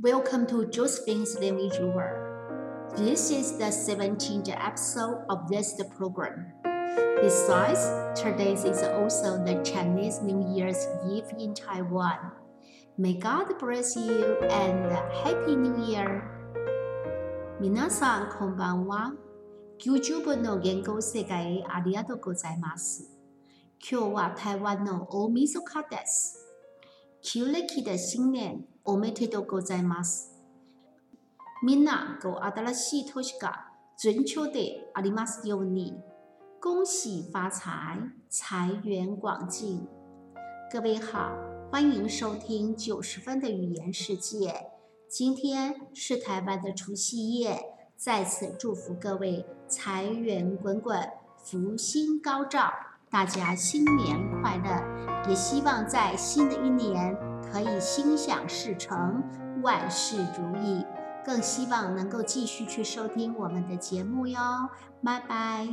Welcome to Josephine's Language Jewel. This is the 17th episode of this program. Besides, today is also the Chinese New Year's Eve in Taiwan. May God bless you and Happy New Year! 皆さん、こんばんは。90分の言語世界へありがとうございます。今日は台湾の大晦日です。クレキの新年おめでとうございます。みんなごあだらしとしが中秋でありますよ n i 恭喜发财，财源广进。各位好，欢迎收听九十分的语言世界。今天是台湾的除夕夜，在此祝福各位财源滚滚，福星高照。大家新年快乐！也希望在新的一年可以心想事成，万事如意。更希望能够继续去收听我们的节目哟，拜拜。